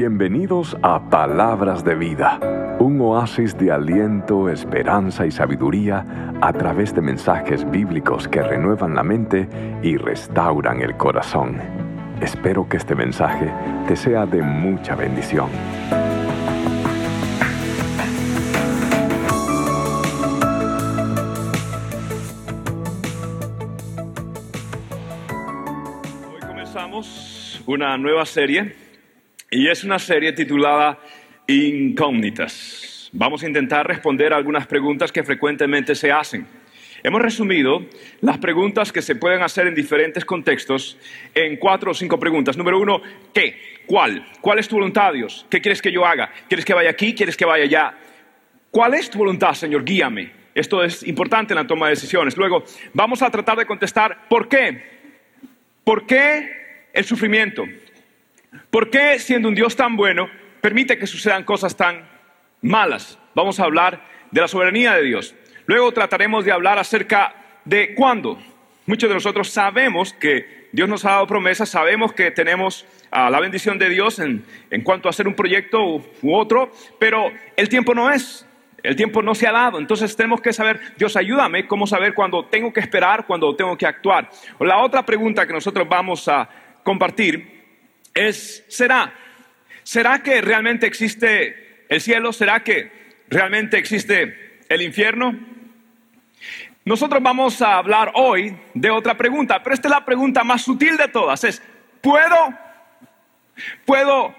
Bienvenidos a Palabras de Vida, un oasis de aliento, esperanza y sabiduría a través de mensajes bíblicos que renuevan la mente y restauran el corazón. Espero que este mensaje te sea de mucha bendición. Hoy comenzamos una nueva serie y es una serie titulada Incógnitas. Vamos a intentar responder algunas preguntas que frecuentemente se hacen. Hemos resumido las preguntas que se pueden hacer en diferentes contextos en cuatro o cinco preguntas. Número uno, ¿qué? ¿Cuál? ¿Cuál es tu voluntad, Dios? ¿Qué quieres que yo haga? ¿Quieres que vaya aquí? ¿Quieres que vaya allá? ¿Cuál es tu voluntad, Señor? Guíame. Esto es importante en la toma de decisiones. Luego, vamos a tratar de contestar, ¿por qué? ¿Por qué el sufrimiento? ¿Por qué, siendo un Dios tan bueno, permite que sucedan cosas tan malas? Vamos a hablar de la soberanía de Dios. Luego trataremos de hablar acerca de cuándo. Muchos de nosotros sabemos que Dios nos ha dado promesas, sabemos que tenemos ah, la bendición de Dios en, en cuanto a hacer un proyecto u, u otro, pero el tiempo no es. El tiempo no se ha dado, entonces tenemos que saber, Dios ayúdame, cómo saber cuándo tengo que esperar, cuándo tengo que actuar. La otra pregunta que nosotros vamos a compartir es, ¿será? ¿Será que realmente existe el cielo? ¿Será que realmente existe el infierno? Nosotros vamos a hablar hoy de otra pregunta, pero esta es la pregunta más sutil de todas. Es, ¿puedo? ¿Puedo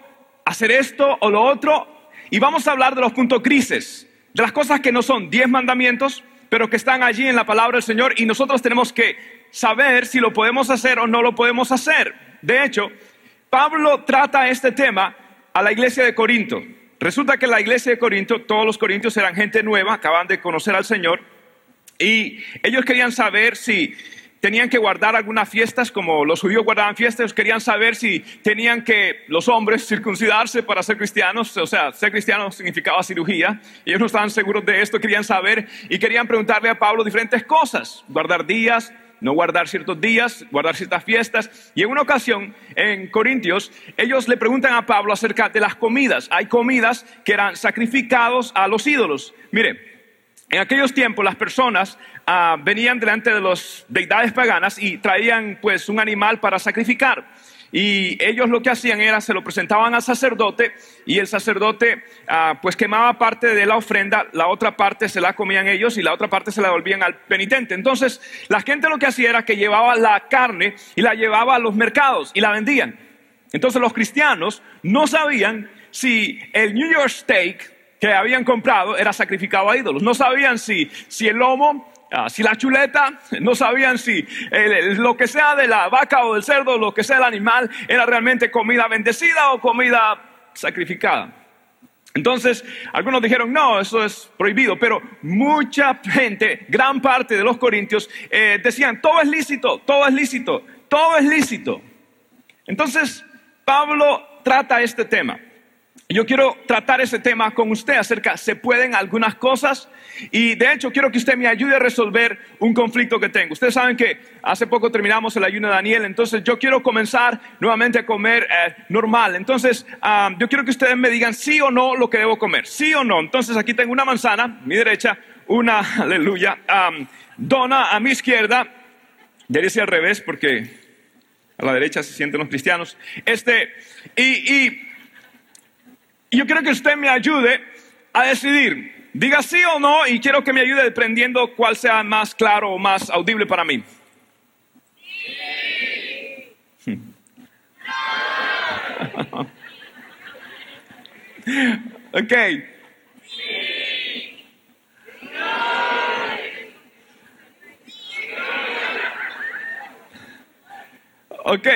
hacer esto o lo otro? Y vamos a hablar de los puntos crisis, de las cosas que no son diez mandamientos, pero que están allí en la palabra del Señor y nosotros tenemos que saber si lo podemos hacer o no lo podemos hacer. De hecho, Pablo trata este tema a la iglesia de Corinto. Resulta que la iglesia de Corinto, todos los corintios eran gente nueva, acaban de conocer al Señor, y ellos querían saber si tenían que guardar algunas fiestas, como los judíos guardaban fiestas, querían saber si tenían que los hombres circuncidarse para ser cristianos, o sea, ser cristiano significaba cirugía, ellos no estaban seguros de esto, querían saber y querían preguntarle a Pablo diferentes cosas, guardar días, no guardar ciertos días, guardar ciertas fiestas. Y en una ocasión, en Corintios, ellos le preguntan a Pablo acerca de las comidas. Hay comidas que eran sacrificados a los ídolos. Mire, en aquellos tiempos las personas ah, venían delante de las deidades paganas y traían pues un animal para sacrificar. Y ellos lo que hacían era, se lo presentaban al sacerdote y el sacerdote ah, pues quemaba parte de la ofrenda, la otra parte se la comían ellos y la otra parte se la devolvían al penitente. Entonces la gente lo que hacía era que llevaba la carne y la llevaba a los mercados y la vendían. Entonces los cristianos no sabían si el New York Steak que habían comprado era sacrificado a ídolos. No sabían si, si el lomo Ah, si la chuleta, no sabían si lo que sea de la vaca o del cerdo, lo que sea del animal, era realmente comida bendecida o comida sacrificada. Entonces, algunos dijeron, no, eso es prohibido, pero mucha gente, gran parte de los corintios, eh, decían, todo es lícito, todo es lícito, todo es lícito. Entonces, Pablo trata este tema. Yo quiero tratar ese tema con usted acerca, ¿se pueden algunas cosas? Y de hecho quiero que usted me ayude a resolver un conflicto que tengo. Ustedes saben que hace poco terminamos el ayuno de Daniel, entonces yo quiero comenzar nuevamente a comer eh, normal. Entonces yo quiero que ustedes me digan sí o no lo que debo comer, sí o no. Entonces aquí tengo una manzana, mi derecha, una, aleluya, ah, dona a mi izquierda, ser al revés porque a la derecha se sienten los cristianos. Este, y y yo quiero que usted me ayude a decidir. Diga sí o no y quiero que me ayude dependiendo cuál sea más claro o más audible para mí. ok. Ok.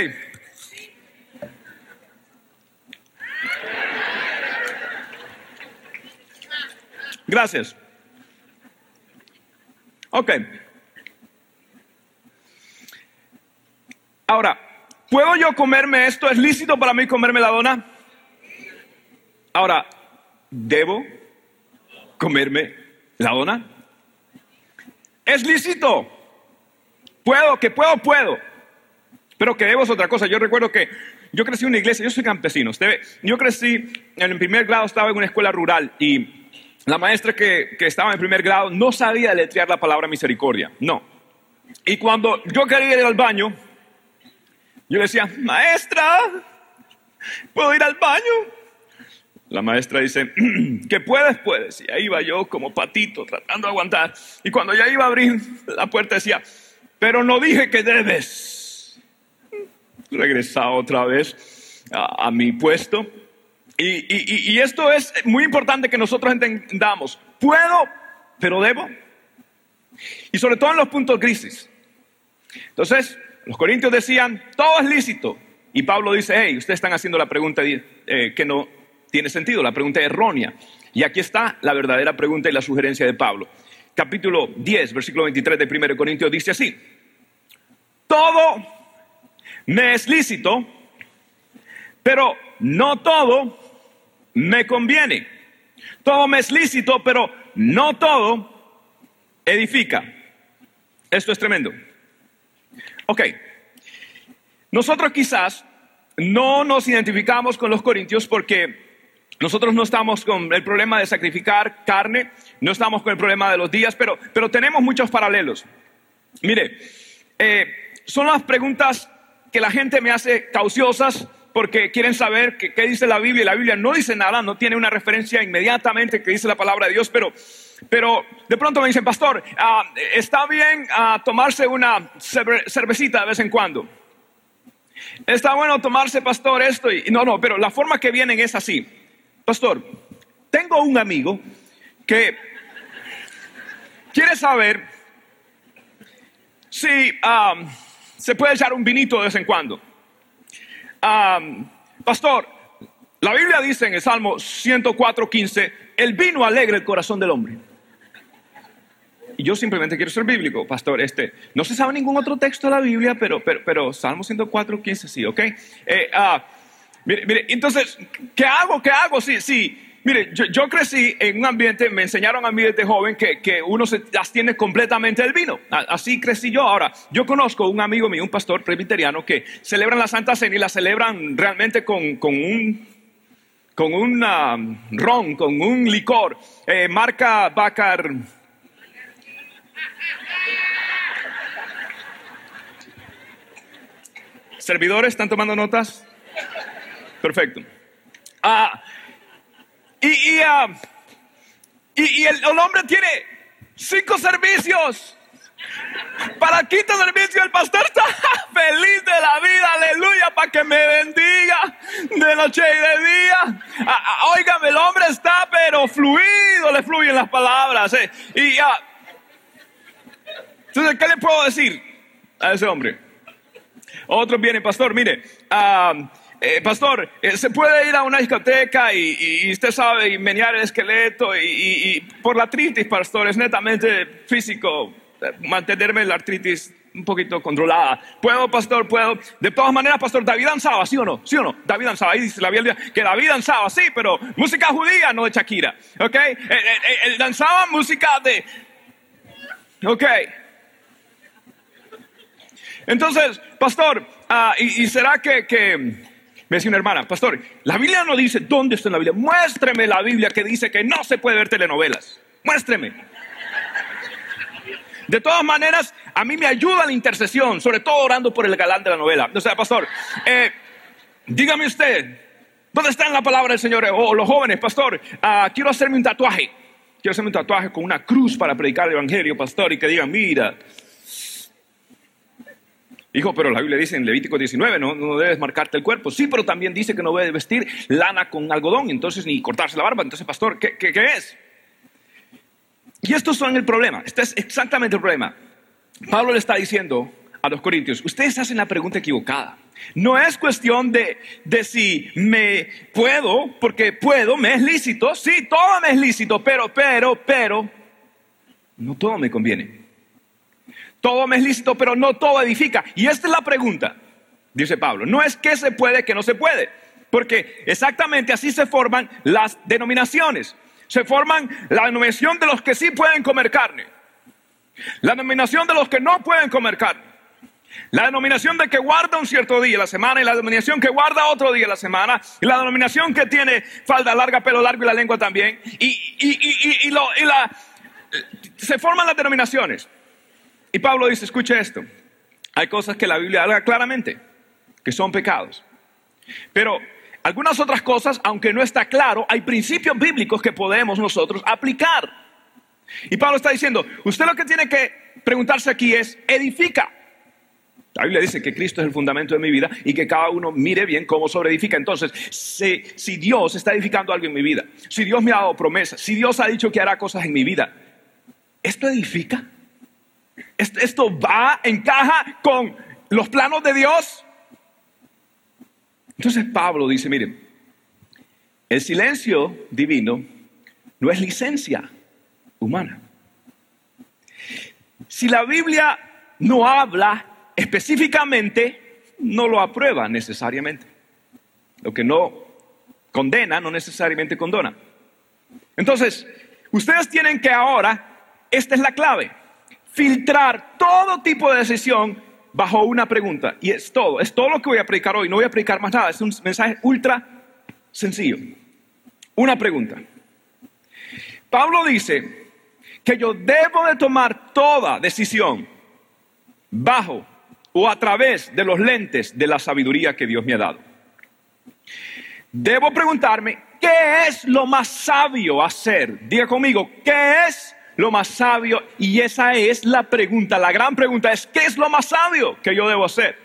Gracias. Ok. Ahora, ¿puedo yo comerme esto? ¿Es lícito para mí comerme la dona? Ahora, ¿debo comerme la dona? ¿Es lícito? ¿Puedo? ¿Que puedo? Puedo. Pero que debo es otra cosa. Yo recuerdo que yo crecí en una iglesia, yo soy campesino. Usted, yo crecí en el primer grado, estaba en una escuela rural y la maestra que, estaba en primer grado no sabía deletrear la palabra misericordia. No. Y cuando yo quería ir al baño, yo le decía, maestra, ¿puedo ir al baño? La maestra dice, que puedes, puedes. Y ahí iba yo como patito tratando de aguantar. Y cuando ya iba a abrir la puerta decía, pero no dije que debes. Regresaba otra vez a, mi puesto. Y, esto es muy importante que nosotros entendamos. Puedo, pero debo. Y sobre todo en los puntos crisis. Entonces, los corintios decían, todo es lícito. Y Pablo dice, hey, ustedes están haciendo la pregunta eh, que no tiene sentido, la pregunta errónea. Y aquí está la verdadera pregunta y la sugerencia de Pablo. Capítulo 10, versículo 23 de 1 Corintios dice así, todo me es lícito, pero no todo me conviene. Todo me es lícito, pero no todo edifica. Esto es tremendo. Ok, nosotros quizás no nos identificamos con los corintios porque nosotros no estamos con el problema de sacrificar carne, no estamos con el problema de los días, pero, pero tenemos muchos paralelos. Mire, eh, son las preguntas que la gente me hace cauciosas porque quieren saber qué, dice la Biblia. La Biblia no dice nada, no tiene una referencia inmediatamente que dice la palabra de Dios, pero, pero de pronto me dicen, pastor, ah, está bien ah, tomarse una cervecita de vez en cuando. Está bueno tomarse, pastor, esto y no, no, pero la forma que vienen es así. Pastor, tengo un amigo que quiere saber si um, se puede echar un vinito de vez en cuando. Um, pastor, la Biblia dice en el Salmo 104.15, el vino alegra el corazón del hombre. Y yo simplemente quiero ser bíblico, pastor. Este, no se sabe ningún otro texto de la Biblia, pero, pero, pero Salmo 104, 15 sí, ¿ok? Eh, ah, mire, mire, entonces, ¿qué hago? ¿Qué hago? Sí, sí. Mire, yo, crecí en un ambiente, me enseñaron a mí desde joven que, que uno se abstiene completamente del vino. Así crecí yo. Ahora, yo conozco un amigo mío, un pastor presbiteriano, que celebran la Santa Cena y la celebran realmente con, con un con un um, ron, con un licor, eh, marca Bacar, ¿Servidores están tomando notas? Perfecto. Ah, y, ah, el, hombre tiene cinco servicios. Para quinto servicio el pastor está feliz de la vida, aleluya, para que me bendiga de noche y de día. Ah, óigame, el hombre está pero fluido, le fluyen las palabras. Eh. Y entonces, ¿qué le puedo decir a ese hombre? Otros vienen, pastor, mire, eh, pastor, eh, se puede ir a una discoteca y, usted sabe, y menear el esqueleto y, por la artritis, pastor, es netamente físico, eh, mantenerme la artritis un poquito controlada. ¿Puedo, pastor? ¿Puedo? De todas maneras, pastor, David danzaba, ¿sí o no? ¿Sí o no? David danzaba. Ahí dice la Biblia que David danzaba, sí, pero música judía, no de Shakira. ¿Ok? Él, danzaba música de... ¿Ok? Entonces, pastor, ah, y, será que, me decía una hermana, pastor, la Biblia no dice dónde está en la Biblia. Muéstreme la Biblia que dice que no se puede ver telenovelas. Muéstreme. De todas maneras, a mí me ayuda la intercesión, sobre todo orando por el galán de la novela. O sea, pastor, eh, dígame usted, ¿dónde está en la palabra del Señor? O los jóvenes, pastor, ah, quiero hacerme un tatuaje. Quiero hacerme un tatuaje con una cruz para predicar el Evangelio, pastor, y que digan, mira, Dijo, pero la Biblia dice en Levítico 19, no, debes marcarte el cuerpo. Sí, pero también dice que no debes vestir lana con algodón, entonces ni cortarse la barba. Entonces, pastor, ¿qué, qué, qué es? Y estos son el problema. Este es exactamente el problema. Pablo le está diciendo a los corintios, ustedes hacen la pregunta equivocada. No es cuestión de, de, si me puedo, porque puedo, me es lícito. Sí, todo me es lícito, pero, pero, pero, no todo me conviene. Todo me es lícito, pero no todo edifica. Y esta es la pregunta, dice Pablo. No es que se puede, que no se puede. Porque exactamente así se forman las denominaciones. Se forman la denominación de los que sí pueden comer carne. La denominación de los que no pueden comer carne. La denominación de que guarda un cierto día la semana y la denominación que guarda otro día la semana y la denominación que tiene falda larga, pelo largo y la lengua también. Y, y, la, se forman las denominaciones. Y Pablo dice, escuche esto, hay cosas que la Biblia habla claramente, que son pecados. Pero algunas otras cosas, aunque no está claro, hay principios bíblicos que podemos nosotros aplicar. Y Pablo está diciendo, usted lo que tiene que preguntarse aquí es, edifica. La Biblia dice que Cristo es el fundamento de mi vida y que cada uno mire bien cómo sobreedifica. Entonces, si, si, Dios está edificando algo en mi vida, si Dios me ha dado promesas, si Dios ha dicho que hará cosas en mi vida, ¿esto edifica? ¿Esto va, encaja con los planos de Dios? Entonces Pablo dice, miren, el silencio divino no es licencia humana. Si la Biblia no habla específicamente, no lo aprueba necesariamente. Lo que no condena, no necesariamente condona. Entonces, ustedes tienen que ahora, esta es la clave, filtrar todo tipo de decisión bajo una pregunta. Y es todo, es todo lo que voy a predicar hoy. No voy a predicar más nada, es un mensaje ultra sencillo. Una pregunta. Pablo dice que yo debo de tomar toda decisión bajo o a través de los lentes de la sabiduría que Dios me ha dado. Debo preguntarme, ¿qué es lo más sabio hacer? Diga conmigo, ¿qué es lo más sabio? Y esa es la pregunta, la gran pregunta es, ¿qué es lo más sabio que yo debo hacer?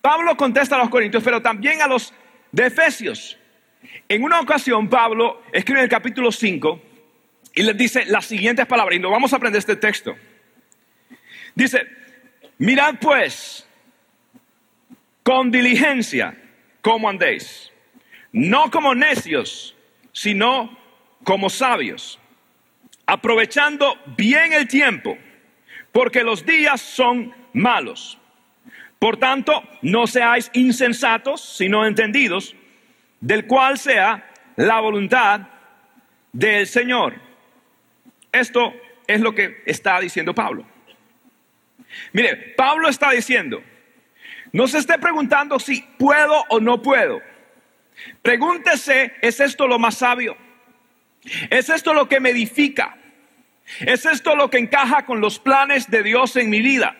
Pablo contesta a los corintios, pero también a los de Efesios. En una ocasión, Pablo escribe en el capítulo 5 y les dice las siguientes palabras, y nos vamos a aprender este texto. Dice, mirad pues con diligencia cómo andéis, no como necios, sino como sabios aprovechando bien el tiempo, porque los días son malos. Por tanto, no seáis insensatos, sino entendidos, del cual sea la voluntad del Señor. Esto es lo que está diciendo Pablo. Mire, Pablo está diciendo, no se esté preguntando si puedo o no puedo. Pregúntese, ¿es esto lo más sabio? ¿Es esto lo que me edifica? ¿Es esto lo que encaja con los planes de Dios en mi vida?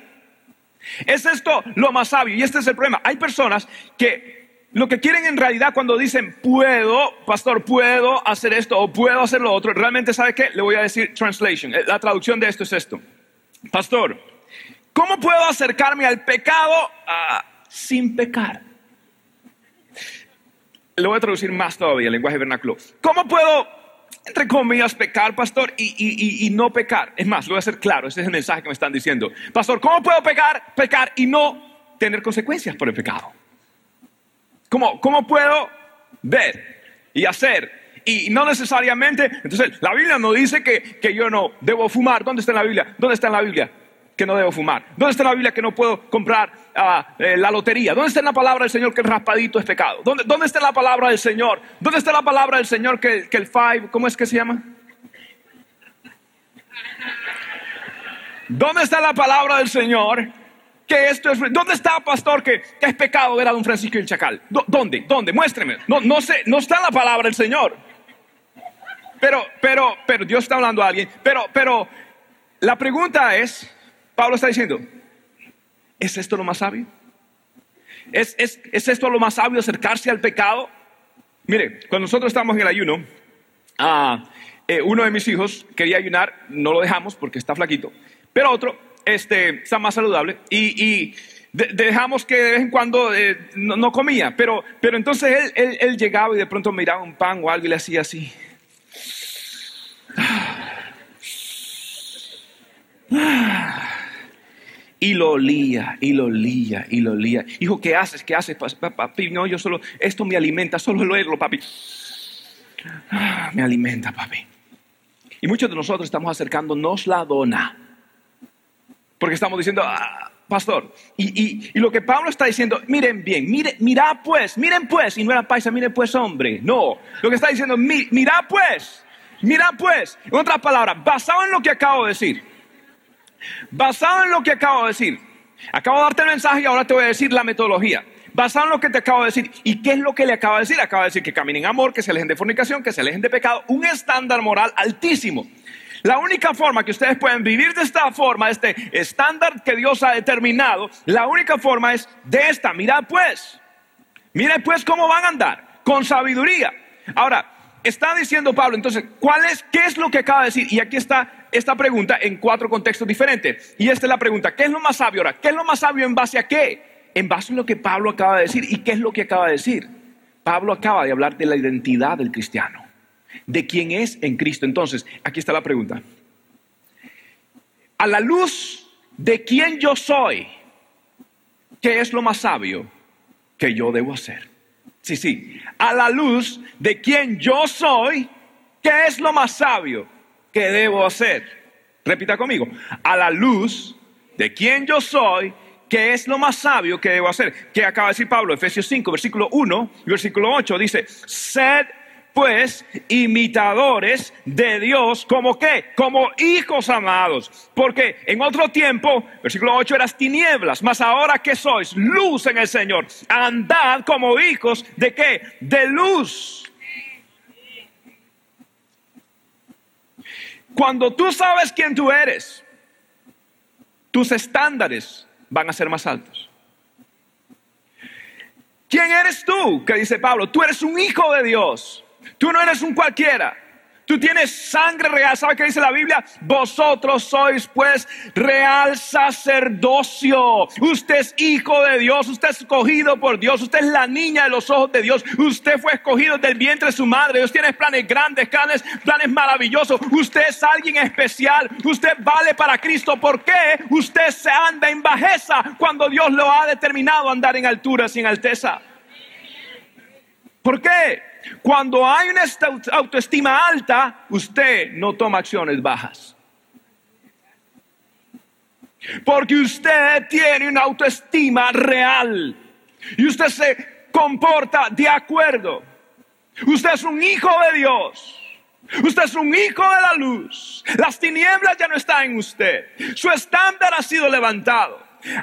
¿Es esto lo más sabio? Y este es el problema. Hay personas que lo que quieren en realidad cuando dicen puedo, pastor, puedo hacer esto o puedo hacer lo otro, realmente sabe qué? Le voy a decir translation. La traducción de esto es esto. Pastor, ¿cómo puedo acercarme al pecado ah, sin pecar? Le voy a traducir más todavía el lenguaje vernáculo. ¿Cómo puedo entre comillas, pecar, pastor, y, no pecar. Es más, lo voy a hacer claro, ese es el mensaje que me están diciendo. Pastor, ¿cómo puedo pecar, pecar y no tener consecuencias por el pecado? ¿Cómo, cómo puedo ver y hacer? Y no necesariamente, entonces la Biblia no dice que, que yo no debo fumar. ¿Dónde está en la Biblia? ¿Dónde está en la Biblia? Que no debo fumar? ¿Dónde está la Biblia que no puedo comprar ah, eh, la lotería? ¿Dónde está la palabra del Señor que el raspadito es pecado? ¿Dónde, ¿Dónde, está la palabra del Señor? ¿Dónde está la palabra del Señor que, que el five, ¿cómo es que se llama? ¿Dónde está la palabra del Señor? Que esto es, ¿Dónde está, pastor, que, es pecado ver a don Francisco el chacal? ¿Dónde? ¿Dónde? Muéstreme. No, no sé, no está la palabra del Señor. Pero, pero, pero Dios está hablando a alguien. Pero, pero, la pregunta es, Pablo está diciendo, ¿es esto lo más sabio? ¿Es, esto lo más sabio acercarse al pecado? Mire, cuando nosotros estamos en el ayuno, ah, eh, uno de mis hijos quería ayunar, no lo dejamos porque está flaquito, pero otro este, está más saludable y, dejamos que de vez en cuando eh, no, comía, pero, pero entonces él, él llegaba y de pronto miraba un pan o algo y le hacía así. Y lo olía, y lo olía, y lo olía. Hijo, ¿qué haces? ¿Qué haces? Papi, no, yo solo, esto me alimenta, solo lo oírlo, papi. Ah, me alimenta, papi. Y muchos de nosotros estamos acercándonos la dona. Porque estamos diciendo, ah, pastor. Y, lo que Pablo está diciendo, miren bien, mire, mira pues, miren pues, y no era paisa, miren pues, hombre. No, lo que está diciendo, mira pues, mira pues. En otras palabras, basado en lo que acabo de decir, Basado en lo que acabo de decir, Acabo de darte el mensaje y ahora te voy a decir la metodología. Basado en lo que te acabo de decir. ¿Y qué es lo que le acabo de decir? Acaba de decir que caminen en amor, que se alejen de fornicación, que se alejen de pecado. Un estándar moral altísimo. La única forma que ustedes pueden vivir de esta forma, este estándar que Dios ha determinado, la única forma es de esta. Mirad pues, mirad pues cómo van a andar, con sabiduría. Ahora, está diciendo Pablo, entonces, ¿cuál es, qué es lo que acaba de decir? Y aquí está esta pregunta en cuatro contextos diferentes. Y esta es la pregunta, ¿qué es lo más sabio ahora? ¿Qué es lo más sabio en base a qué? En base a lo que Pablo acaba de decir. ¿Y qué es lo que acaba de decir? Pablo acaba de hablar de la identidad del cristiano de quién es en Cristo. Entonces, aquí está la pregunta. A la luz de quién yo soy, ¿qué es lo más sabio que yo debo hacer? Sí, sí. A la luz de quién yo soy, ¿qué es lo más sabio que debo hacer? Repita conmigo. A la luz de quién yo soy, ¿qué es lo más sabio que debo hacer? ¿Qué acaba de decir Pablo? Efesios 5, versículo 1 y versículo 8 dice, sed pues imitadores de Dios, como qué? Como hijos amados. Porque en otro tiempo, versículo 8, eras tinieblas, mas ahora que sois luz en el Señor, andad como hijos de qué? De luz. Cuando tú sabes quién tú eres, tus estándares van a ser más altos. ¿Quién eres tú? Que dice Pablo, tú eres un hijo de Dios. Tú no eres un cualquiera. Tú tienes sangre real. ¿Sabe qué dice la Biblia? Vosotros sois pues real sacerdocio. Usted es hijo de Dios. Usted es escogido por Dios. Usted es la niña de los ojos de Dios. Usted fue escogido del vientre de su madre. Dios tiene planes grandes, planes, planes maravillosos. Usted es alguien especial. Usted vale para Cristo. ¿Por qué usted se anda en bajeza cuando Dios lo ha determinado andar en altura sin alteza? ¿Por qué? Cuando hay una autoestima alta, usted no toma acciones bajas. Porque usted tiene una autoestima real y usted se comporta de acuerdo. Usted es un hijo de Dios. Usted es un hijo de la luz. Las tinieblas ya no están en usted. Su estándar ha sido levantado.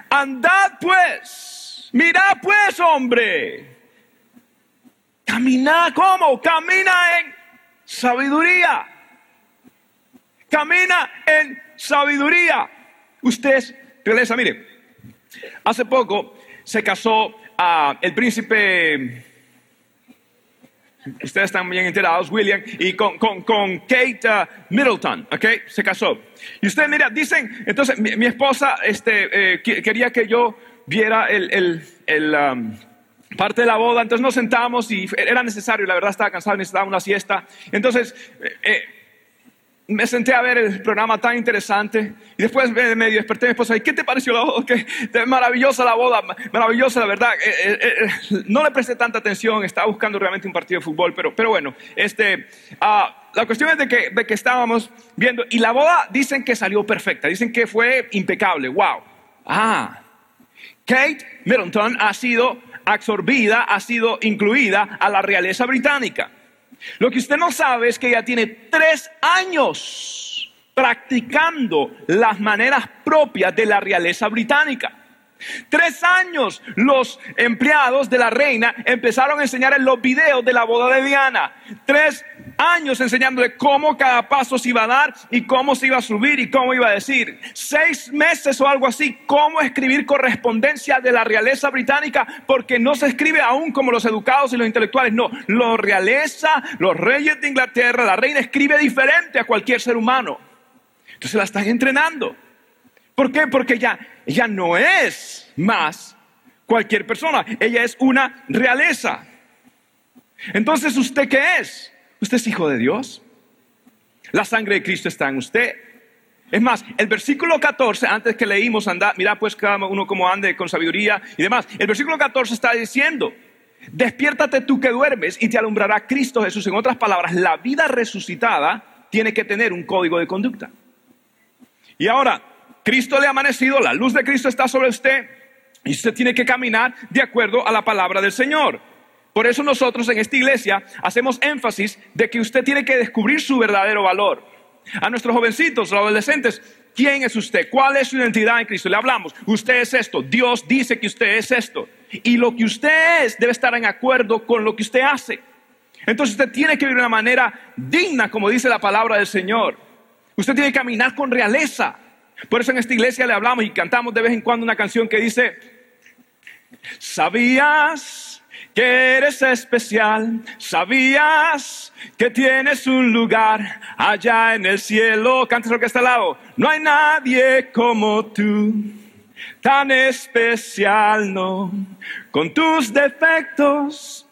Andad pues. Mirad pues, hombre Camina como? Camina en sabiduría. Camina en sabiduría. Usted es realeza. Mire, hace poco se casó el príncipe, ustedes están bien enterados, William, y con, Kate uh, Middleton, ¿ok? Se casó. Y usted, mira, dicen, entonces mi, esposa este, eh, quería que yo viera el, um, parte de la boda, entonces nos sentamos y era necesario, la verdad estaba cansado, necesitaba una siesta. Entonces eh, eh, me senté a ver el programa tan interesante y después me, me desperté mi esposa y ¿qué te pareció la boda? ¿Qué, maravillosa la boda, maravillosa la verdad. Eh, no le presté tanta atención, estaba buscando realmente un partido de fútbol, pero, pero bueno, este, ah, la cuestión es de que, de que estábamos viendo y la boda dicen que salió perfecta, dicen que fue impecable, wow. Ah, Kate Middleton ha sido absorbida, ha sido incluida a la realeza británica. Lo que usted no sabe es que ella tiene tres años practicando las maneras propias de la realeza británica. Tres años los empleados de la reina empezaron a enseñar en los videos de la boda de Diana. Tres años enseñándole cómo cada paso se iba a dar y cómo se iba a subir y cómo iba a decir. Seis meses o algo así, cómo escribir correspondencia de la realeza británica, porque no se escribe aún como los educados y los intelectuales, no, los realeza, los reyes de Inglaterra, la reina escribe diferente a cualquier ser humano. Entonces la están entrenando. ¿Por qué? Porque ella, ella no es más cualquier persona, ella es una realeza. Entonces, ¿usted qué es? Usted es hijo de Dios. La sangre de Cristo está en usted. Es más, el versículo 14, antes que leímos, anda, mira pues cada uno como ande con sabiduría y demás. El versículo 14 está diciendo, despiértate tú que duermes y te alumbrará Cristo Jesús. En otras palabras, la vida resucitada tiene que tener un código de conducta. Y ahora, Cristo le ha amanecido, la luz de Cristo está sobre usted y usted tiene que caminar de acuerdo a la palabra del Señor. Por eso nosotros en esta iglesia hacemos énfasis de que usted tiene que descubrir su verdadero valor. A nuestros jovencitos, los adolescentes, ¿Quién es usted? ¿Cuál es su identidad en Cristo? Le hablamos, usted es esto, Dios dice que usted es esto. Y lo que usted es debe estar en acuerdo con lo que usted hace. Entonces usted tiene que vivir de una manera digna, como dice la palabra del Señor. Usted tiene que caminar con realeza. Por eso en esta iglesia le hablamos y cantamos de vez en cuando una canción que dice, ¿sabías que eres especial? ¿Sabías que tienes un lugar allá en el cielo? Cántese lo que está al lado. No hay nadie como tú, tan especial, no, con tus defectos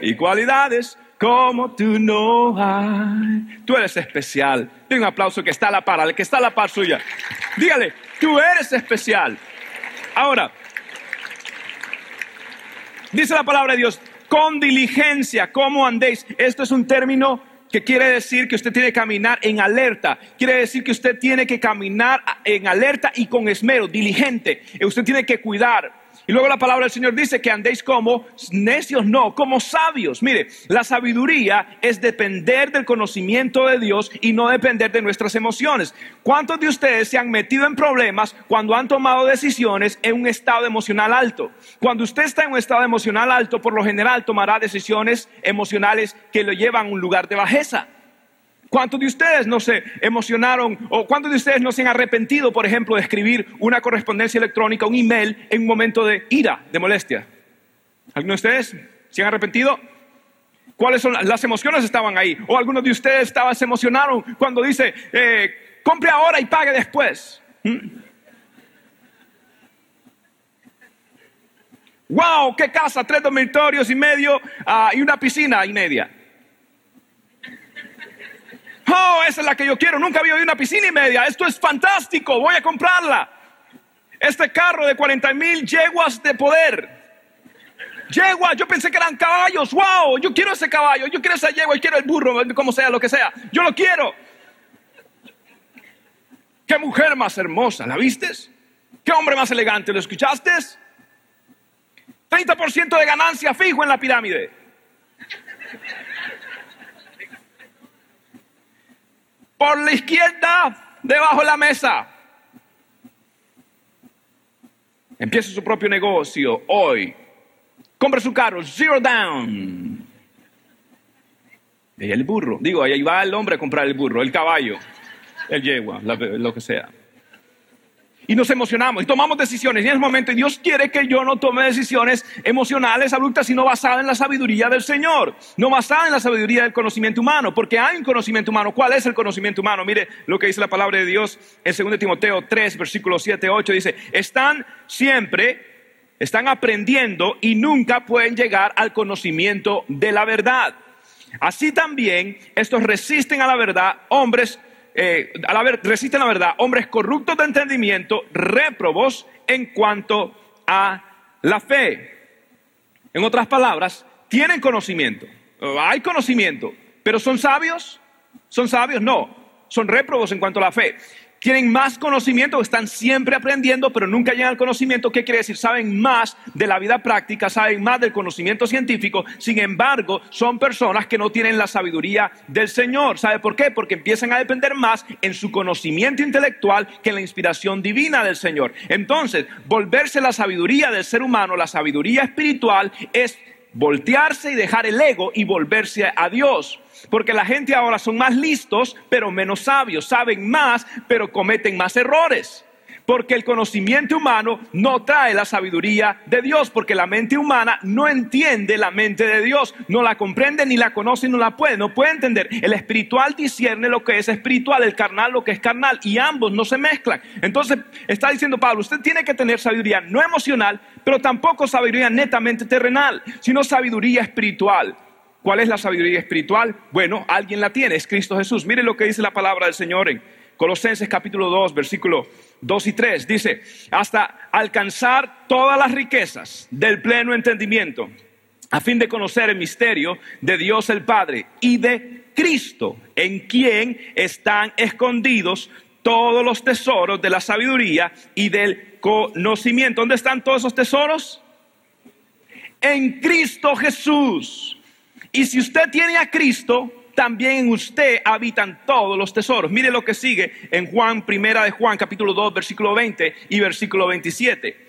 y cualidades como tú no hay. Tú eres especial. Dile un aplauso que está a la par, que está a la par suya. Dígale, tú eres especial. Ahora, dice la palabra de Dios, con diligencia, ¿cómo andéis? Esto es un término que quiere decir que usted tiene que caminar en alerta. Quiere decir que usted tiene que caminar en alerta y con esmero, diligente. Usted tiene que cuidar. Y luego la palabra del Señor dice que andéis como necios, no, como sabios. Mire, la sabiduría es depender del conocimiento de Dios y no depender de nuestras emociones. ¿Cuántos de ustedes se han metido en problemas cuando han tomado decisiones en un estado emocional alto? Cuando usted está en un estado emocional alto, por lo general tomará decisiones emocionales que lo llevan a un lugar de bajeza. ¿Cuántos de ustedes no se emocionaron o cuántos de ustedes no se han arrepentido, por ejemplo, de escribir una correspondencia electrónica, un email en un momento de ira, de molestia? ¿Algunos de ustedes se han arrepentido? ¿Cuáles son las emociones estaban ahí? ¿O algunos de ustedes se emocionaron cuando dice, eh, compre ahora y pague después? ¡Wow! ¡Qué casa! Tres dormitorios y medio ah, y una piscina y media. Oh, esa es la que yo quiero. Nunca había una piscina y media. Esto es fantástico. Voy a comprarla. Este carro de 40 mil yeguas de poder. Yegua, yo pensé que eran caballos. Wow, yo quiero ese caballo. Yo quiero esa yegua. Yo quiero el burro, como sea, lo que sea. Yo lo quiero. Qué mujer más hermosa. ¿La vistes? Qué hombre más elegante. ¿Lo escuchaste? 30% de ganancia fijo en la pirámide. Por la izquierda, debajo de la mesa. Empieza su propio negocio hoy. Compra su carro, zero down. Y el burro. Digo, ahí va el hombre a comprar el burro, el caballo, el yegua, lo que sea y nos emocionamos y tomamos decisiones. Y en ese momento Dios quiere que yo no tome decisiones emocionales, abruptas, sino basadas en la sabiduría del Señor, no basadas en la sabiduría del conocimiento humano, porque hay un conocimiento humano. ¿Cuál es el conocimiento humano? Mire lo que dice la palabra de Dios en 2 Timoteo 3, versículos 7, 8, dice, están siempre, están aprendiendo y nunca pueden llegar al conocimiento de la verdad. Así también estos resisten a la verdad, hombres eh, resisten la verdad, hombres corruptos de entendimiento, réprobos en cuanto a la fe. En otras palabras, tienen conocimiento, hay conocimiento, pero son sabios, son sabios, no, son réprobos en cuanto a la fe tienen más conocimiento, están siempre aprendiendo, pero nunca llegan al conocimiento. ¿Qué quiere decir? Saben más de la vida práctica, saben más del conocimiento científico. Sin embargo, son personas que no tienen la sabiduría del Señor. ¿Sabe por qué? Porque empiezan a depender más en su conocimiento intelectual que en la inspiración divina del Señor. Entonces, volverse la sabiduría del ser humano, la sabiduría espiritual, es voltearse y dejar el ego y volverse a Dios. Porque la gente ahora son más listos, pero menos sabios, saben más, pero cometen más errores. Porque el conocimiento humano no trae la sabiduría de Dios, porque la mente humana no entiende la mente de Dios, no la comprende, ni la conoce, ni no la puede, no puede entender. El espiritual discierne lo que es espiritual, el carnal lo que es carnal, y ambos no se mezclan. Entonces está diciendo Pablo, usted tiene que tener sabiduría no emocional, pero tampoco sabiduría netamente terrenal, sino sabiduría espiritual. ¿Cuál es la sabiduría espiritual? Bueno, alguien la tiene, es Cristo Jesús. Mire lo que dice la palabra del Señor en Colosenses capítulo 2, versículo 2 y 3. Dice, hasta alcanzar todas las riquezas del pleno entendimiento, a fin de conocer el misterio de Dios el Padre y de Cristo, en quien están escondidos todos los tesoros de la sabiduría y del conocimiento. ¿Dónde están todos esos tesoros? En Cristo Jesús. Y si usted tiene a Cristo, también en usted habitan todos los tesoros. Mire lo que sigue en Juan, primera de Juan, capítulo 2, versículo 20 y versículo 27.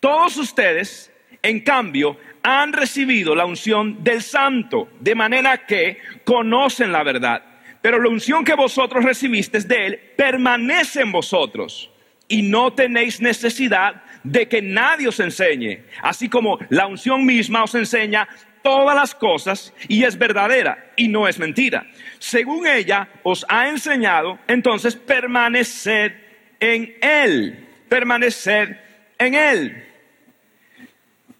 Todos ustedes, en cambio, han recibido la unción del santo, de manera que conocen la verdad. Pero la unción que vosotros recibisteis de él permanece en vosotros y no tenéis necesidad de que nadie os enseñe, así como la unción misma os enseña todas las cosas y es verdadera y no es mentira. Según ella os ha enseñado, entonces permaneced en él, permaneced en él.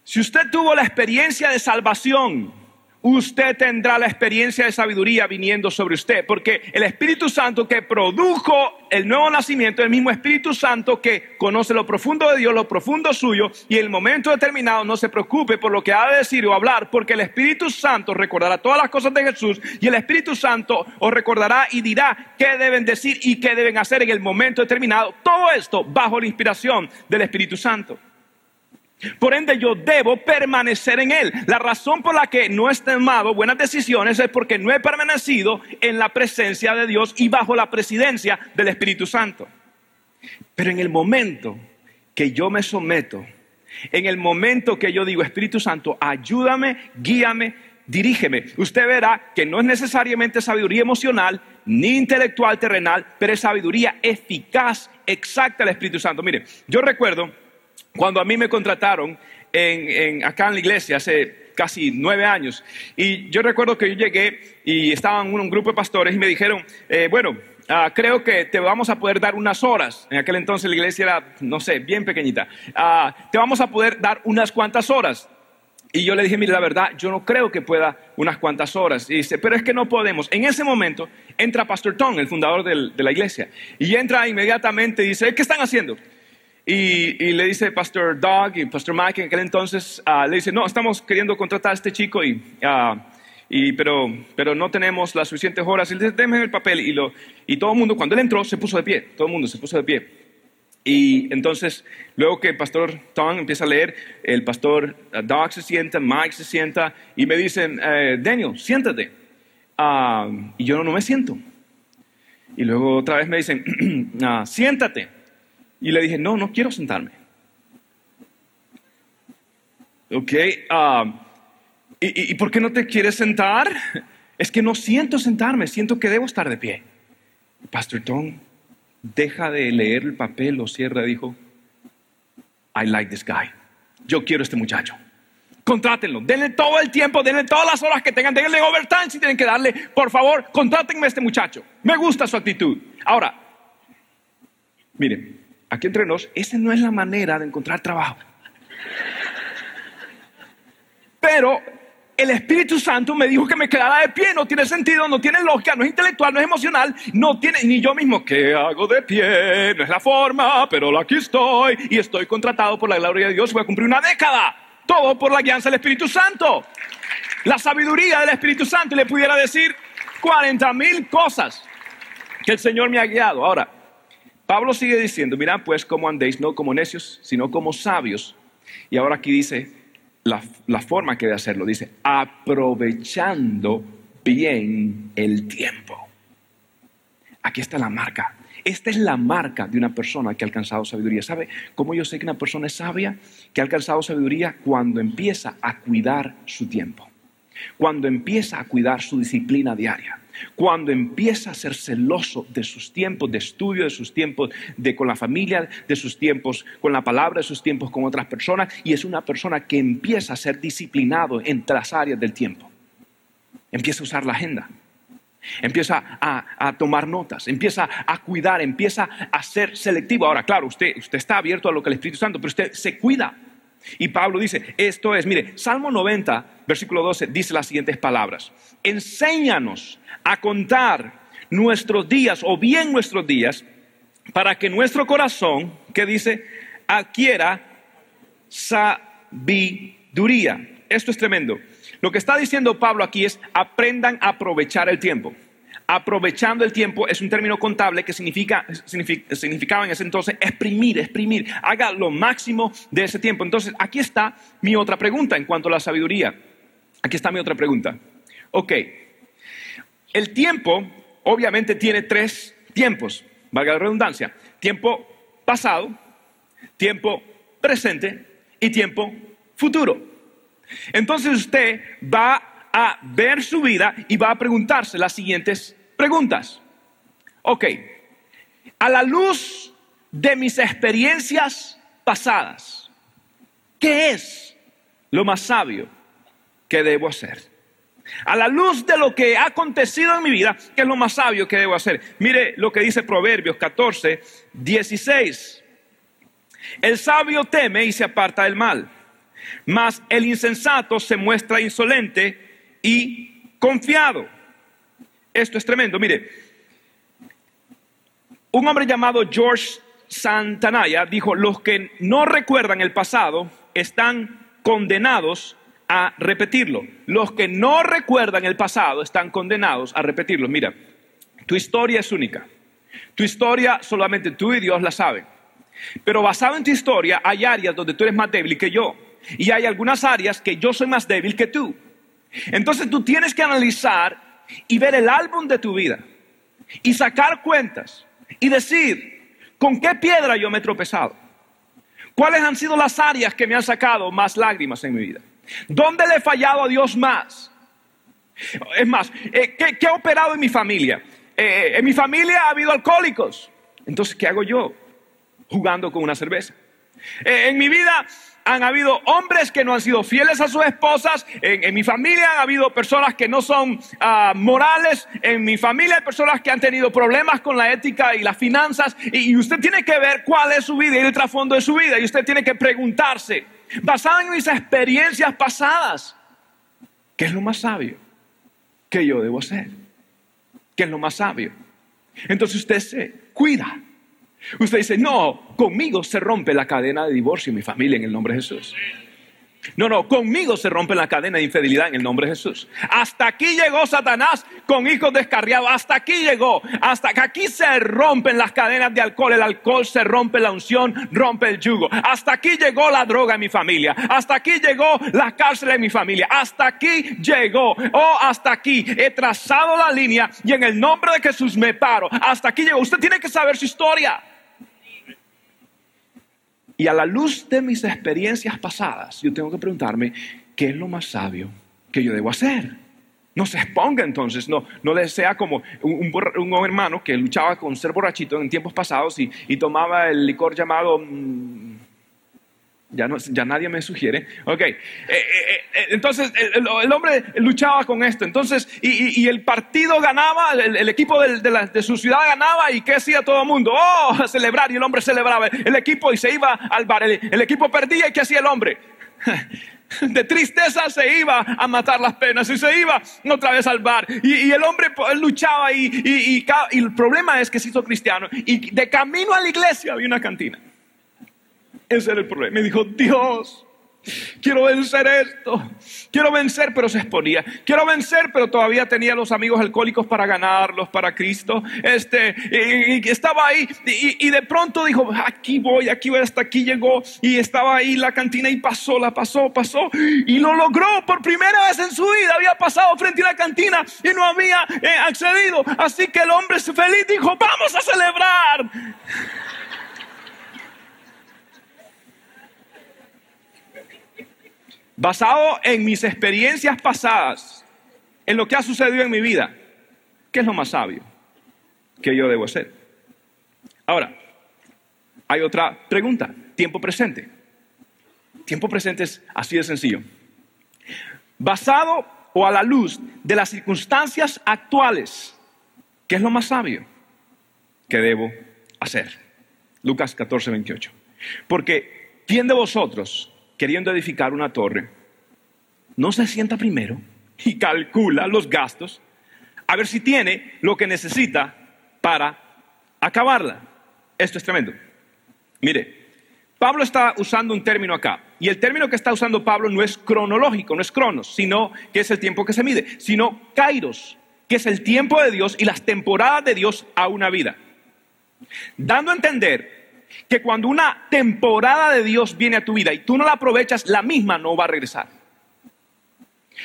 Si usted tuvo la experiencia de salvación, usted tendrá la experiencia de sabiduría viniendo sobre usted, porque el Espíritu Santo que produjo el nuevo nacimiento, el mismo Espíritu Santo que conoce lo profundo de Dios, lo profundo suyo, y en el momento determinado no se preocupe por lo que ha de decir o hablar, porque el Espíritu Santo recordará todas las cosas de Jesús y el Espíritu Santo os recordará y dirá qué deben decir y qué deben hacer en el momento determinado. Todo esto bajo la inspiración del Espíritu Santo. Por ende, yo debo permanecer en Él. La razón por la que no he tomado buenas decisiones es porque no he permanecido en la presencia de Dios y bajo la presidencia del Espíritu Santo. Pero en el momento que yo me someto, en el momento que yo digo, Espíritu Santo, ayúdame, guíame, dirígeme, usted verá que no es necesariamente sabiduría emocional ni intelectual terrenal, pero es sabiduría eficaz, exacta del Espíritu Santo. Mire, yo recuerdo cuando a mí me contrataron acá en la iglesia hace casi nueve años, y yo recuerdo que yo llegué y estaban un, grupo de pastores y me dijeron, eh, bueno, ah, creo que te vamos a poder dar unas horas. En aquel entonces la iglesia era, no sé, bien pequeñita. Ah, te vamos a poder dar unas cuantas horas. Y yo le dije, mire, la verdad, yo no creo que pueda unas cuantas horas. Y dice, pero es que no podemos. En ese momento entra Pastor Tom, el fundador de la iglesia, y entra inmediatamente y dice, ¿qué están haciendo? Y, le dice Pastor Doug y Pastor Mike en aquel entonces, uh, le dice, no, estamos queriendo contratar a este chico, y, uh, y, pero, pero no tenemos las suficientes horas. Y le dice, déme el papel. Y, lo, y todo el mundo, cuando él entró, se puso de pie. Todo el mundo se puso de pie. Y entonces, luego que pastor Tom empieza a leer, el pastor uh, Doug se sienta, Mike se sienta y me dicen, eh, Daniel, siéntate. y yo no me siento. Y luego otra vez me dicen, siéntate. Y le dije, no, no quiero sentarme. Ok, ah, ¿y, por qué no te quieres sentar? Es que no siento sentarme, siento que debo estar de pie. Pastor Tom deja de leer el papel, lo cierra y dijo, I like this guy. Yo quiero este muchacho. Contrátenlo, denle todo el tiempo, denle todas las horas que tengan, denle overtime si tienen que darle. Por favor, contrátenme a este muchacho. Me gusta su actitud. Ahora, miren, aquí entre nos, esa no es la manera de encontrar trabajo. Pero el Espíritu Santo me dijo que me quedara de pie, no tiene sentido, no tiene lógica, no es intelectual, no es emocional, no tiene, ni yo mismo, ¿qué hago de pie? No es la forma, pero aquí estoy y estoy contratado por la gloria de Dios, voy a cumplir una década, todo por la guianza del Espíritu Santo. La sabiduría del Espíritu Santo, le pudiera decir 40 mil cosas que el Señor me ha guiado. Ahora, Pablo sigue diciendo, mirad pues cómo andéis, no como necios, sino como sabios. Y ahora aquí dice la, la forma que de hacerlo, dice, aprovechando bien el tiempo. Aquí está la marca. Esta es la marca de una persona que ha alcanzado sabiduría. ¿Sabe cómo yo sé que una persona es sabia? Que ha alcanzado sabiduría cuando empieza a cuidar su tiempo, cuando empieza a cuidar su disciplina diaria, cuando empieza a ser celoso de sus tiempos de estudio, de sus tiempos de con la familia, de sus tiempos con la palabra, de sus tiempos con otras personas, y es una persona que empieza a ser disciplinado en las áreas del tiempo. Empieza a usar la agenda, empieza a, tomar notas, empieza a cuidar, empieza a ser selectivo. Ahora, claro, usted, usted está abierto a lo que el Espíritu Santo, pero usted se cuida. Y Pablo dice, esto es, mire, Salmo 90, versículo 12, dice las siguientes palabras. Enséñanos a contar nuestros días o bien nuestros días para que nuestro corazón, que dice, adquiera sabiduría. Esto es tremendo. Lo que está diciendo Pablo aquí es aprendan a aprovechar el tiempo. Aprovechando el tiempo es un término contable que significa, significaba en ese entonces exprimir, exprimir. Haga lo máximo de ese tiempo. Entonces, aquí está mi otra pregunta en cuanto a la sabiduría. Aquí está mi otra pregunta. Ok, el tiempo obviamente tiene tres tiempos, valga la redundancia. Tiempo pasado, tiempo presente y tiempo futuro. Entonces usted va a ver su vida y va a preguntarse las siguientes preguntas. Ok, a la luz de mis experiencias pasadas, ¿qué es lo más sabio que debo hacer? A la luz de lo que ha acontecido en mi vida, ¿qué es lo más sabio que debo hacer? Mire lo que dice Proverbios 14, 16. El sabio teme y se aparta del mal, mas el insensato se muestra insolente y confiado. Esto es tremendo. Mire, un hombre llamado George Santanaya dijo, los que no recuerdan el pasado están condenados a repetirlo. Los que no recuerdan el pasado están condenados a repetirlo. Mira, tu historia es única. Tu historia solamente tú y Dios la saben. Pero basado en tu historia hay áreas donde tú eres más débil que yo. Y hay algunas áreas que yo soy más débil que tú. Entonces tú tienes que analizar y ver el álbum de tu vida. Y sacar cuentas. Y decir, ¿con qué piedra yo me he tropezado? ¿Cuáles han sido las áreas que me han sacado más lágrimas en mi vida? ¿Dónde le he fallado a Dios más? Es más, eh, ¿qué, ¿qué, ha operado en mi familia? Eh, en mi familia ha habido alcohólicos. Entonces, ¿qué hago yo? jugando con una cerveza. Eh, en mi vida han habido hombres que no han sido fieles a sus esposas. En, mi familia han habido personas que no son ah, morales. En mi familia hay personas que han tenido problemas con la ética y las finanzas. Y, y, usted tiene que ver cuál es su vida y el trasfondo de su vida. Y usted tiene que preguntarse, basado en mis experiencias pasadas, ¿qué es lo más sabio que yo debo hacer? ¿Qué es lo más sabio? Entonces usted se cuida Usted dice, no, conmigo se rompe la cadena de divorcio en mi familia en el nombre de Jesús. No, no, conmigo se rompe la cadena de infidelidad en el nombre de Jesús. Hasta aquí llegó Satanás con hijos descarriados. Hasta aquí llegó. Hasta que aquí se rompen las cadenas de alcohol. El alcohol se rompe la unción, rompe el yugo. Hasta aquí llegó la droga en mi familia. Hasta aquí llegó la cárcel en mi familia. Hasta aquí llegó. Oh, hasta aquí. He trazado la línea y en el nombre de Jesús me paro. Hasta aquí llegó. Usted tiene que saber su historia. Y a la luz de mis experiencias pasadas, yo tengo que preguntarme, ¿qué es lo más sabio que yo debo hacer? No se exponga entonces, no, no le sea como un, un, hermano que luchaba con ser borrachito en tiempos pasados y, y tomaba el licor llamado mmm, ya, no, ya nadie me sugiere. Ok, eh, eh, eh, entonces el, hombre luchaba con esto. Entonces, y, el partido ganaba, el, equipo de, su ciudad ganaba, ¿y qué hacía todo el mundo? Oh, a celebrar, y el hombre celebraba. El equipo y se iba al bar. El, equipo perdía, ¿y qué hacía el hombre? De tristeza se iba a matar las penas y se iba otra vez al bar. Y, el hombre pues, luchaba y, y el problema es que se hizo cristiano. Y de camino a la iglesia había una cantina. Ese era el problema. Me dijo, Dios, quiero vencer esto. Quiero vencer, pero se exponía. Quiero vencer, pero todavía tenía los amigos alcohólicos para ganarlos para Cristo. Este, y, y estaba ahí y, y, de pronto dijo, aquí voy, aquí voy, hasta aquí llegó. Y estaba ahí la cantina y pasó, la pasó, pasó. Y lo logró por primera vez en su vida. Había pasado frente a la cantina y no había eh, accedido. Así que el hombre feliz dijo, vamos a celebrar. Basado en mis experiencias pasadas, en lo que ha sucedido en mi vida, ¿qué es lo más sabio que yo debo hacer? Ahora, hay otra pregunta, tiempo presente. Tiempo presente es así de sencillo. Basado o a la luz de las circunstancias actuales, ¿qué es lo más sabio que debo hacer? Lucas 14, 28. Porque, ¿quién de vosotros, queriendo edificar una torre, no se sienta primero y calcula los gastos a ver si tiene lo que necesita para acabarla. Esto es tremendo. Mire, Pablo está usando un término acá. Y el término que está usando Pablo no es cronológico, no es cronos, sino que es el tiempo que se mide, sino kairos, que es el tiempo de Dios y las temporadas de Dios a una vida. Dando a entender que cuando una temporada de Dios viene a tu vida y tú no la aprovechas, la misma no va a regresar.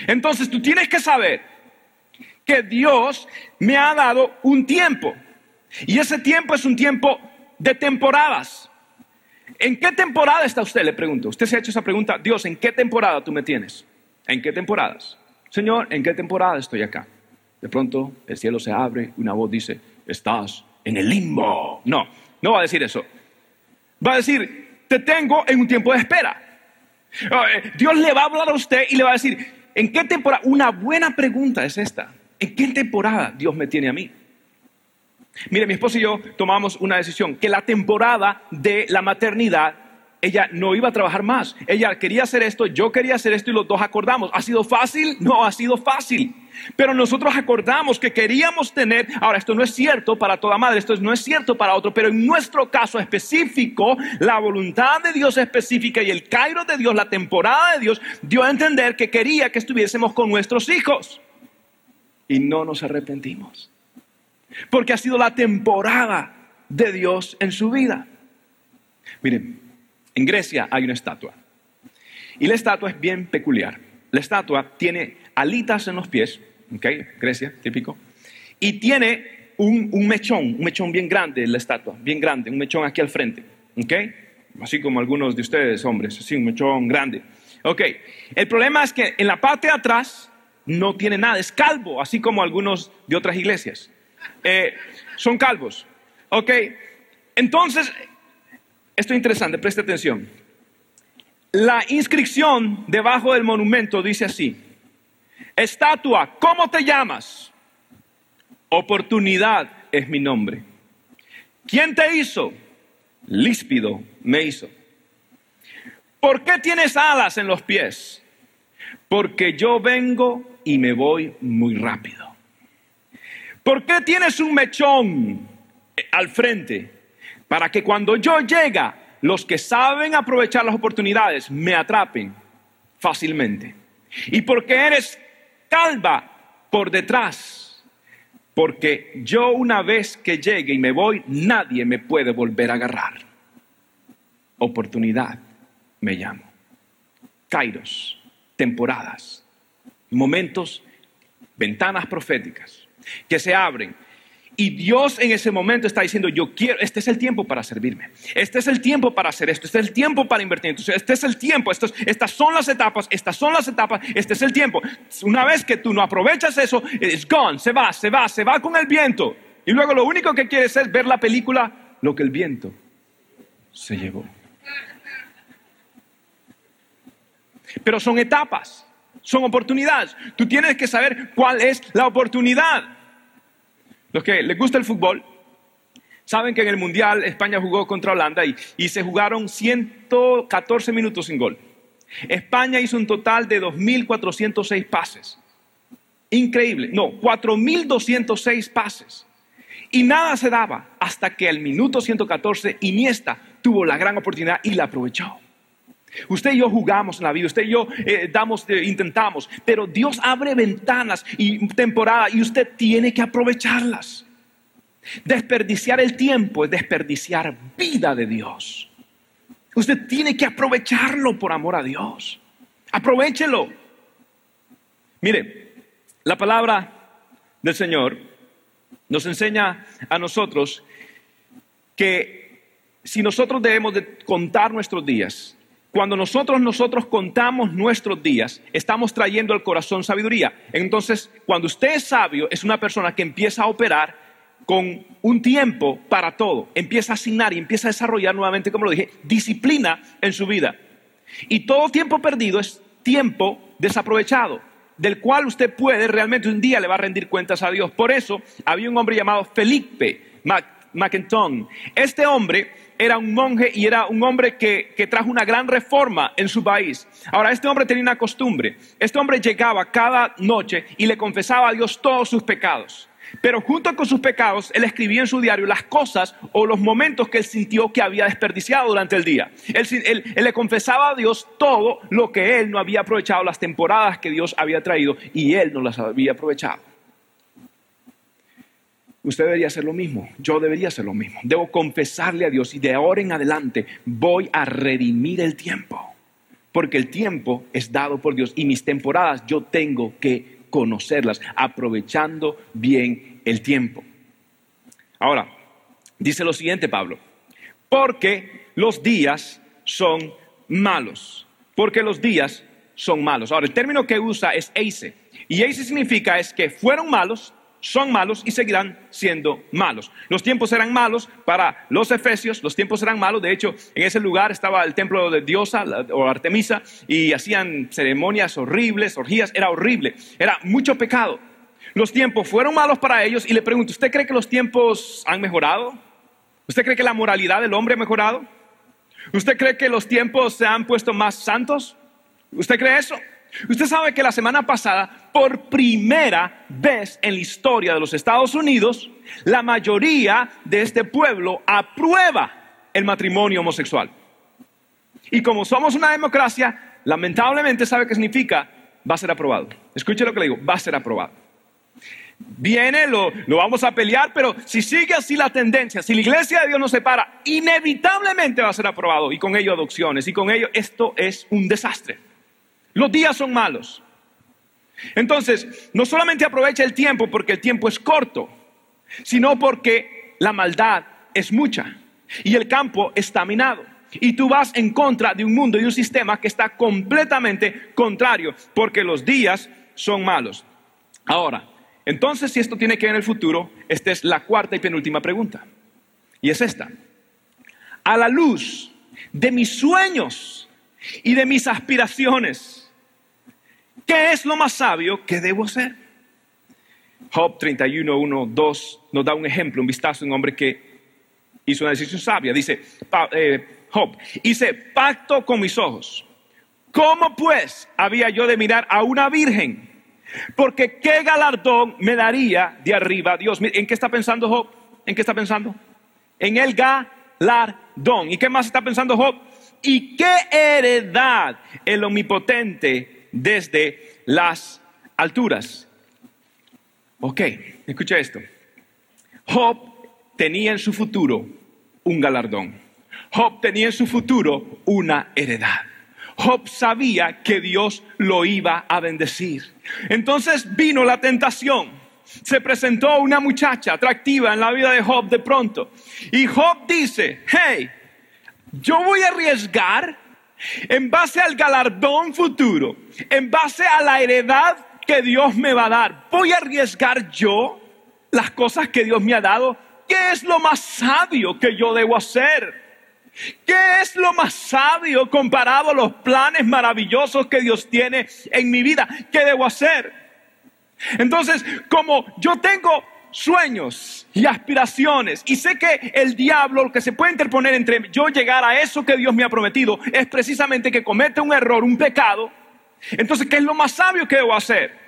Entonces tú tienes que saber que Dios me ha dado un tiempo. Y ese tiempo es un tiempo de temporadas. ¿En qué temporada está usted? Le pregunto. Usted se ha hecho esa pregunta, Dios, ¿en qué temporada tú me tienes? ¿En qué temporadas? Señor, ¿en qué temporada estoy acá? De pronto el cielo se abre una voz dice, estás en el limbo. No, no va a decir eso. Va a decir, te tengo en un tiempo de espera. Ah, eh, Dios le va a hablar a usted y le va a decir, ¿en qué temporada? Una buena pregunta es esta. ¿En qué temporada Dios me tiene a mí? Mire, mi esposo y yo tomamos una decisión, que la temporada de la maternidad, ella no iba a trabajar más. Ella quería hacer esto, yo quería hacer esto y los dos acordamos. ¿Ha sido fácil? No ha sido fácil. Pero nosotros acordamos que queríamos tener, ahora esto no es cierto para toda madre, esto no es cierto para otro, pero en nuestro caso específico, la voluntad de Dios específica y el cairo de Dios, la temporada de Dios, dio a entender que quería que estuviésemos con nuestros hijos. Y no nos arrepentimos. Porque ha sido la temporada de Dios en su vida. Miren, en Grecia hay una estatua. Y la estatua es bien peculiar. La estatua tiene alitas en los pies, ¿ok? Grecia, típico. Y tiene un, mechón, un mechón bien grande la estatua, bien grande, un mechón aquí al frente, ¿ok? Así como algunos de ustedes, hombres, así un mechón grande. Ok, el problema es que en la parte de atrás no tiene nada, es calvo, así como algunos de otras iglesias. Eh, son calvos. Ok, entonces, esto es interesante, preste atención. La inscripción debajo del monumento dice así, estatua, ¿cómo te llamas? Oportunidad es mi nombre. ¿Quién te hizo? Líspido me hizo. ¿Por qué tienes alas en los pies? Porque yo vengo y me voy muy rápido. ¿Por qué tienes un mechón al frente? Para que cuando yo llega, los que saben aprovechar las oportunidades me atrapen fácilmente. ¿Y porque eres calva por detrás? Porque yo una vez que llegue y me voy, nadie me puede volver a agarrar. Oportunidad me llamo. Kairos, temporadas, momentos, ventanas proféticas que se abren. Y Dios en ese momento está diciendo, yo quiero, este es el tiempo para servirme, este es el tiempo para hacer esto, este es el tiempo para invertir, entonces este es el tiempo, estas son las etapas, estas son las etapas, este es el tiempo. Una vez que tú no aprovechas eso, es gone, se va, se va, se va con el viento. Y luego lo único que quieres es ver la película, lo que el viento se llevó. Pero son etapas, son oportunidades. Tú tienes que saber cuál es la oportunidad. Los que les gusta el fútbol saben que en el Mundial España jugó contra Holanda y, se jugaron 114 minutos sin gol. España hizo un total de 2.406 pases. Increíble. No, 4.206 pases. Y nada se daba hasta que al minuto 114 Iniesta tuvo la gran oportunidad y la aprovechó. Usted y yo jugamos en la vida, usted y yo eh, damos, eh, intentamos, pero Dios abre ventanas y temporadas y usted tiene que aprovecharlas. Desperdiciar el tiempo es desperdiciar vida de Dios. Usted tiene que aprovecharlo por amor a Dios. Aprovechelo. Mire, la palabra del Señor nos enseña a nosotros que si nosotros debemos de contar nuestros días, cuando nosotros nosotros contamos nuestros días, estamos trayendo al corazón sabiduría. Entonces, cuando usted es sabio, es una persona que empieza a operar con un tiempo para todo, empieza a asignar y empieza a desarrollar nuevamente, como lo dije, disciplina en su vida. Y todo tiempo perdido es tiempo desaprovechado, del cual usted puede realmente un día le va a rendir cuentas a Dios. Por eso había un hombre llamado Felipe Este hombre era un monje y era un hombre que, que, trajo una gran reforma en su país. Ahora, este hombre tenía una costumbre. Este hombre llegaba cada noche y le confesaba a Dios todos sus pecados. Pero junto con sus pecados, él escribía en su diario las cosas o los momentos que él sintió que había desperdiciado durante el día. Él, él, le confesaba a Dios todo lo que él no había aprovechado, las temporadas que Dios había traído y él no las había aprovechado. Usted debería hacer lo mismo, yo debería hacer lo mismo. Debo confesarle a Dios y de ahora en adelante voy a redimir el tiempo. Porque el tiempo es dado por Dios y mis temporadas yo tengo que conocerlas, aprovechando bien el tiempo. Ahora, dice lo siguiente Pablo, porque los días son malos, porque los días son malos. Ahora, el término que usa es eise, y eise significa es que fueron malos, son malos y seguirán siendo malos. Los tiempos eran malos para los efesios, los tiempos eran malos. De hecho, en ese lugar estaba el templo de Diosa o Artemisa y hacían ceremonias horribles, orgías. Era horrible, era mucho pecado. Los tiempos fueron malos para ellos y le pregunto, ¿usted cree que los tiempos han mejorado? ¿Usted cree que la moralidad del hombre ha mejorado? ¿Usted cree que los tiempos se han puesto más santos? ¿Usted cree eso? Usted sabe que la semana pasada, por primera vez en la historia de los Estados Unidos, la mayoría de este pueblo aprueba el matrimonio homosexual. Y como somos una democracia, lamentablemente sabe qué significa, va a ser aprobado. Escuche lo que le digo, va a ser aprobado. Viene, lo, lo, vamos a pelear, pero si sigue así la tendencia, si la iglesia de Dios no se para, inevitablemente va a ser aprobado y con ello adopciones y con ello esto es un desastre. Los días son malos. Entonces, no solamente aprovecha el tiempo porque el tiempo es corto, sino porque la maldad es mucha y el campo está minado. Y tú vas en contra de un mundo y un sistema que está completamente contrario, porque los días son malos. Ahora, entonces si esto tiene que ver en el futuro, esta es la cuarta y penúltima pregunta. Y es esta. A la luz de mis sueños y de mis aspiraciones, ¿Qué es lo más sabio que debo hacer? Job 31, 1, 2 nos da un ejemplo, un vistazo un hombre que hizo una decisión sabia. Dice, eh, Job, hice pacto con mis ojos. ¿Cómo pues había yo de mirar a una virgen? Porque qué galardón me daría de arriba Dios. ¿En qué está pensando Job? ¿En qué está pensando? En el galardón. ¿Y qué más está pensando Job? ¿Y qué heredad el omnipotente desde las alturas. Ok, escucha esto. Job tenía en su futuro un galardón. Job tenía en su futuro una heredad. Job sabía que Dios lo iba a bendecir. Entonces vino la tentación. Se presentó una muchacha atractiva en la vida de Job de pronto. Y Job dice, hey, yo voy a arriesgar en base al galardón futuro, en base a la heredad que Dios me va a dar, ¿voy a arriesgar yo las cosas que Dios me ha dado? ¿Qué es lo más sabio que yo debo hacer? ¿Qué es lo más sabio comparado a los planes maravillosos que Dios tiene en mi vida? ¿Qué debo hacer? Entonces, como yo tengo sueños y aspiraciones. Y sé que el diablo, lo que se puede interponer entre yo llegar a eso que Dios me ha prometido, es precisamente que comete un error, un pecado. Entonces, ¿qué es lo más sabio que debo hacer?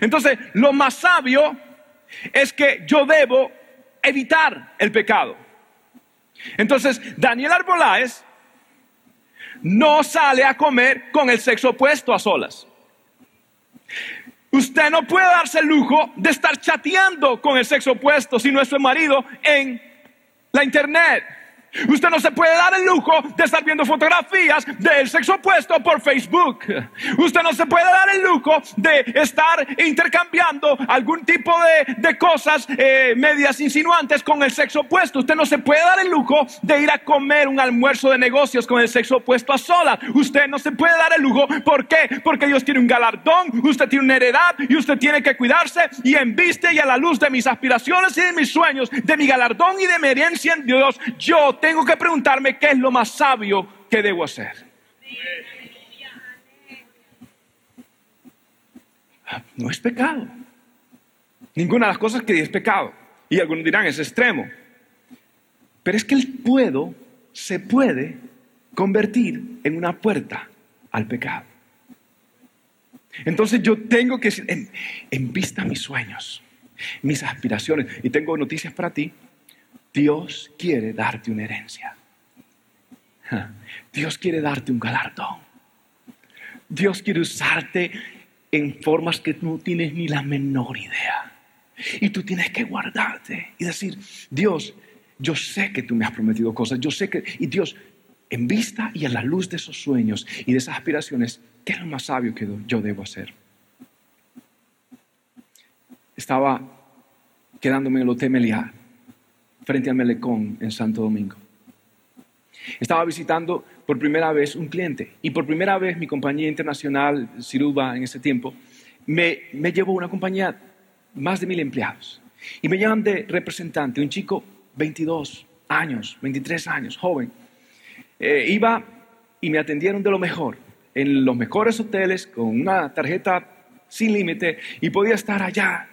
Entonces, lo más sabio es que yo debo evitar el pecado. Entonces, Daniel Arboláez no sale a comer con el sexo opuesto a solas. Usted no puede darse el lujo de estar chateando con el sexo opuesto si no es su marido en la internet. Usted no se puede dar el lujo de estar viendo fotografías del sexo opuesto por Facebook. Usted no se puede dar el lujo de estar intercambiando algún tipo de, cosas eh, medias insinuantes con el sexo opuesto. Usted no se puede dar el lujo de ir a comer un almuerzo de negocios con el sexo opuesto a solas. Usted no se puede dar el lujo. ¿Por qué? Porque Dios tiene un galardón, usted tiene una heredad y usted tiene que cuidarse y en vista y a la luz de mis aspiraciones y de mis sueños, de mi galardón y de mi herencia en Dios, yo tengo que preguntarme qué es lo más sabio que debo hacer. No es pecado. Ninguna de las cosas que es pecado. Y algunos dirán, es extremo. Pero es que el puedo se puede convertir en una puerta al pecado. Entonces yo tengo que, en, en vista mis sueños, mis aspiraciones, y tengo noticias para ti, Dios quiere darte una herencia. Dios quiere darte un galardón. Dios quiere usarte en formas que no tienes ni la menor idea. Y tú tienes que guardarte y decir, Dios, yo sé que tú me has prometido cosas, yo sé que, y Dios, en vista y a la luz de esos sueños y de esas aspiraciones, ¿qué es lo más sabio que yo debo hacer? estaba quedándome en el Hotel Meliá, frente al Melecón, en Santo Domingo. Estaba visitando por primera vez un cliente y por primera vez mi compañía internacional, Ciruba, en ese tiempo, me, me llevó una compañía más de mil empleados. Y me llaman de representante, un chico 22 años, 23 años, joven. Eh, iba y me atendieron de lo mejor, en los mejores hoteles, con una tarjeta sin límite, y podía estar allá,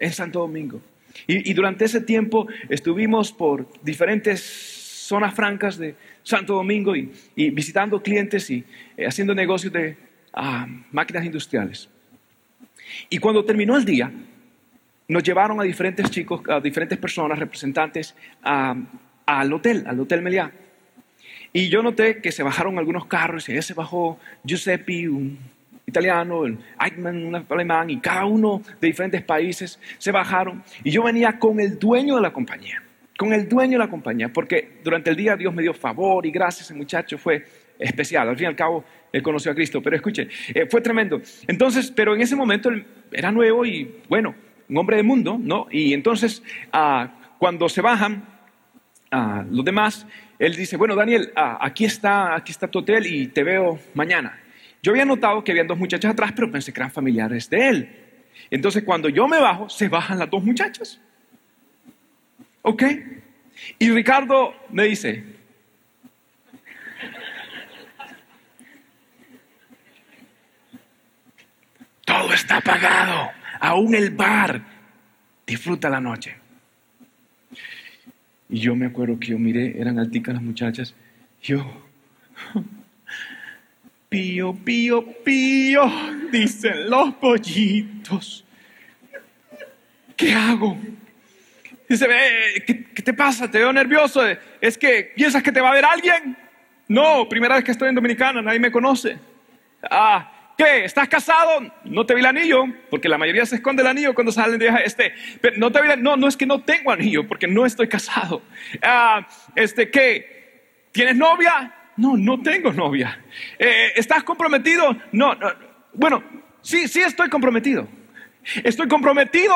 en Santo Domingo. Y, durante ese tiempo estuvimos por diferentes zonas francas de Santo Domingo y, visitando clientes y eh, haciendo negocios de ah, máquinas industriales. Y cuando terminó el día, nos llevaron a diferentes chicos, a diferentes personas, representantes, al hotel, al Hotel Meliá. Y yo noté que se bajaron algunos carros, y ahí se bajó Giuseppe, un italiano, el Eichmann, un alemán, y cada uno de diferentes países se bajaron. Y yo venía con el dueño de la compañía, con el dueño de la compañía, porque durante el día Dios me dio favor y gracias, ese muchacho fue especial. Al fin y al cabo, él conoció a Cristo, pero escuche, eh, fue tremendo. Entonces, pero en ese momento él era nuevo y bueno, un hombre de mundo, ¿no? Y entonces, ah, cuando se bajan ah, los demás, él dice, bueno, Daniel, ah, aquí, está, aquí está tu hotel y te veo mañana. Yo había notado que habían dos muchachas atrás, pero pensé que eran familiares de él. Entonces, cuando yo me bajo, se bajan las dos muchachas. ¿Ok? Y Ricardo me dice, todo está pagado aún el bar, disfruta la noche. Y yo me acuerdo que yo miré, eran alticas las muchachas, yo, pío, pío, pío, dicen los pollitos. ¿Qué hago? Dice, ¿qué, ¿qué, te pasa? Te veo nervioso. ¿Es que piensas que te va a ver alguien? No, primera vez que estoy en Dominicana, nadie me conoce. Ah, ¿Qué? ¿Estás casado? No te vi el anillo, porque la mayoría se esconde el anillo cuando salen de este. Pero no te vi no, no es que no tengo anillo, porque no estoy casado. Ah, este, ¿qué? ¿Tienes novia? No, no tengo novia. Eh, ¿Estás comprometido? No, no, bueno, sí, sí estoy comprometido. Estoy comprometido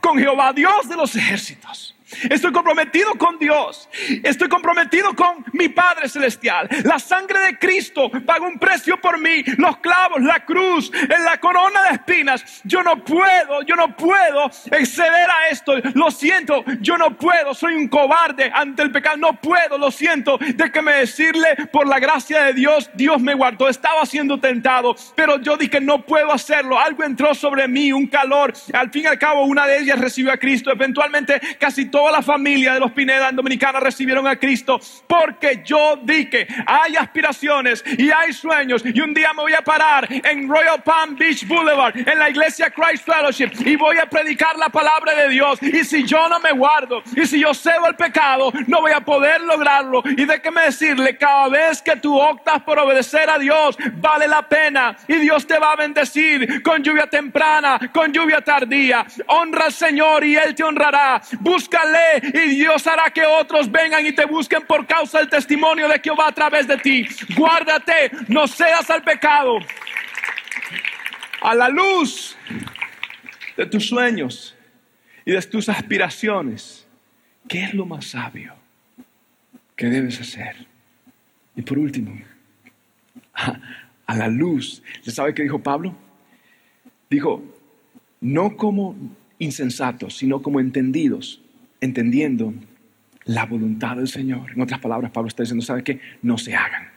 con Jehová, Dios de los ejércitos. Estoy comprometido con Dios. Estoy comprometido con mi Padre Celestial. La sangre de Cristo pagó un precio por mí. Los clavos, la cruz, en la corona de espinas. Yo no puedo, yo no puedo exceder a esto. Lo siento, yo no puedo. Soy un cobarde ante el pecado. No puedo, lo siento. Déjeme decirle, por la gracia de Dios, Dios me guardó. Estaba siendo tentado, pero yo dije, no puedo hacerlo. Algo entró sobre mí, un calor. Al fin y al cabo, una de ellas recibió a Cristo. Eventualmente, casi toda la familia de los Pineda en Dominicana recibieron a Cristo porque yo dije, hay aspiraciones y hay sueños y un día me voy a parar en Royal Palm Beach Boulevard, en la iglesia Christ Fellowship y voy a predicar la palabra de Dios. Y si yo no me guardo y si yo cedo el pecado, no voy a poder lograrlo. Y déjeme decirle, cada vez que tú optas por obedecer a Dios, vale la pena y Dios te va a bendecir con lluvia temprana, con lluvia tardía. Honra al Señor y Él te honrará. Busca y Dios hará que otros vengan y te busquen por causa del testimonio de Jehová a través de ti. Guárdate, no seas al pecado. A la luz de tus sueños y de tus aspiraciones, ¿qué es lo más sabio que debes hacer? Y por último, a, la luz, ¿se sabe qué dijo Pablo? Dijo, no como insensatos, sino como entendidos entendiendo la voluntad del Señor. En otras palabras, Pablo está diciendo, ¿sabe qué? No se hagan.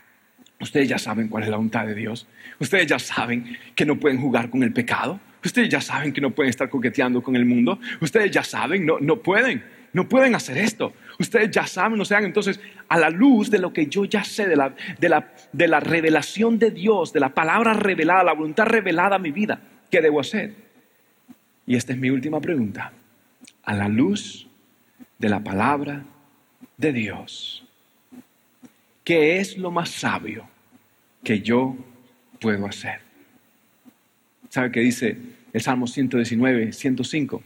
Ustedes ya saben cuál es la voluntad de Dios. Ustedes ya saben que no pueden jugar con el pecado. Ustedes ya saben que no pueden estar coqueteando con el mundo. Ustedes ya saben, no, no pueden. No pueden hacer esto. Ustedes ya saben, no sean entonces a la luz de lo que yo ya sé, de la, de, la, de la revelación de Dios, de la palabra revelada, la voluntad revelada a mi vida. ¿Qué debo hacer? Y esta es mi última pregunta. A la luz de la palabra de Dios. ¿Qué es lo más sabio que yo puedo hacer? ¿Sabe qué dice el Salmo 119, 105?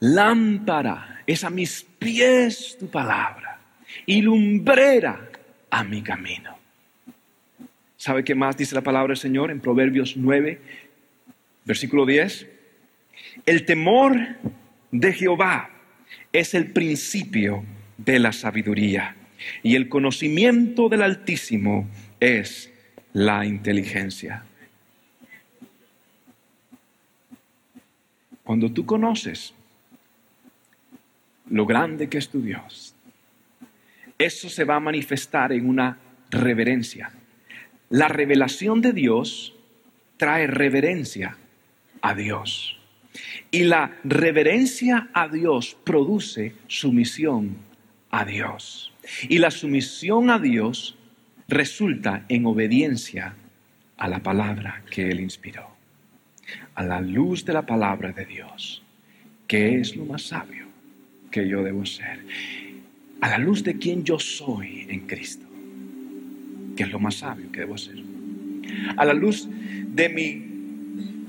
Lámpara es a mis pies tu palabra y lumbrera a mi camino. ¿Sabe qué más dice la palabra del Señor en Proverbios 9, versículo 10? El temor de Jehová es el principio de la sabiduría y el conocimiento del Altísimo es la inteligencia. Cuando tú conoces lo grande que es tu Dios, eso se va a manifestar en una reverencia. La revelación de Dios trae reverencia a Dios. Y la reverencia a Dios produce sumisión a Dios. Y la sumisión a Dios resulta en obediencia a la palabra que Él inspiró. A la luz de la palabra de Dios, que es lo más sabio que yo debo ser. A la luz de quien yo soy en Cristo, que es lo más sabio que debo ser. A la luz de mi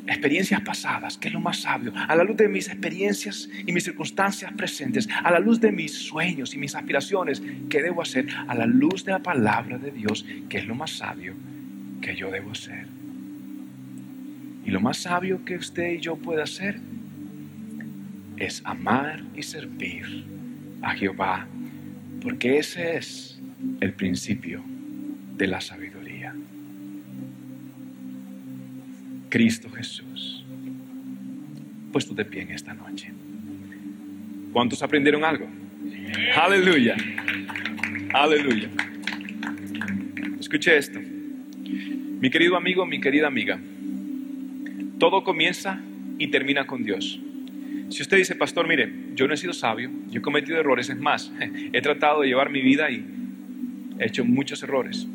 experiencias pasadas, que es lo más sabio, a la luz de mis experiencias y mis circunstancias presentes, a la luz de mis sueños y mis aspiraciones, ¿qué debo hacer? A la luz de la palabra de Dios, que es lo más sabio que yo debo hacer. Y lo más sabio que usted y yo puede hacer es amar y servir a Jehová, porque ese es el principio de la sabiduría. Cristo Jesús. Puesto de pie en esta noche. ¿Cuántos aprendieron algo? Aleluya. Aleluya. Escuche esto. Mi querido amigo, mi querida amiga, todo comienza y termina con Dios. Si usted dice, pastor, mire, yo no he sido sabio, yo he cometido errores, es más, he tratado de llevar mi vida y he hecho muchos errores.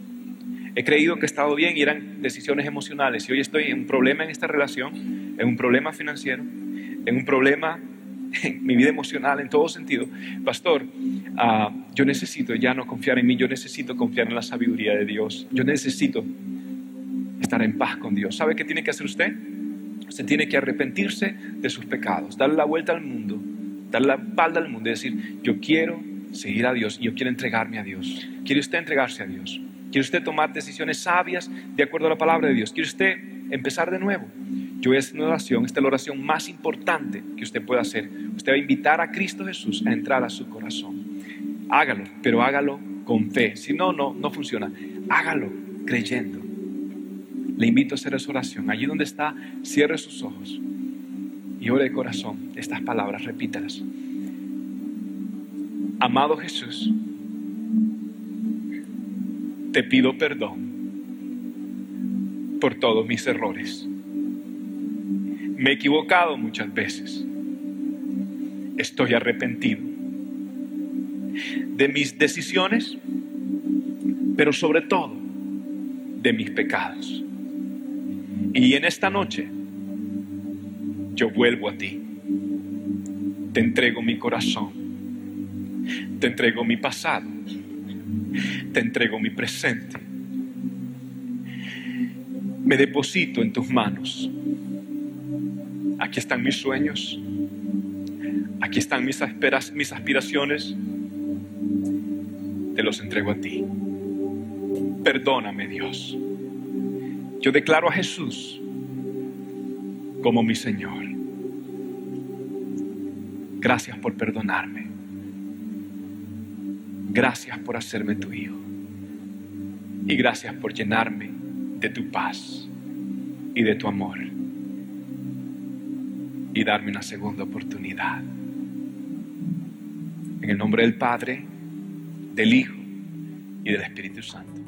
He creído que he estado bien y eran decisiones emocionales. Y hoy estoy en un problema en esta relación, en un problema financiero, en un problema en mi vida emocional, en todo sentido. Pastor, ah, yo necesito ya no confiar en mí, yo necesito confiar en la sabiduría de Dios. Yo necesito estar en paz con Dios. ¿Sabe qué tiene que hacer usted? Usted tiene que arrepentirse de sus pecados, darle la vuelta al mundo, darle la espalda al mundo y decir, yo quiero seguir a Dios y yo quiero entregarme a Dios. ¿Quiere usted entregarse a Dios? ¿Quiere usted tomar decisiones sabias de acuerdo a la palabra de Dios? ¿Quiere usted empezar de nuevo? Yo voy a hacer una oración, esta es la oración más importante que usted pueda hacer. Usted va a invitar a Cristo Jesús a entrar a su corazón. Hágalo, pero hágalo con fe. Si no, no, no funciona. Hágalo creyendo. Le invito a hacer esa oración. Allí donde está, cierre sus ojos y ore de corazón estas palabras, repítalas. Amado Jesús, te pido perdón por todos mis errores. Me he equivocado muchas veces. Estoy arrepentido de mis decisiones, pero sobre todo de mis pecados. Y en esta noche yo vuelvo a ti. Te entrego mi corazón. Te entrego mi pasado te entrego mi presente. Me deposito en tus manos. Aquí están mis sueños. Aquí están mis, aspiraciones. Te los entrego a ti. Perdóname, Dios. Yo declaro a Jesús como mi Señor. Gracias por perdonarme. Gracias por hacerme tu hijo. Y gracias por llenarme de tu paz y de tu amor. Y darme una segunda oportunidad. En el nombre del Padre, del Hijo y del Espíritu Santo.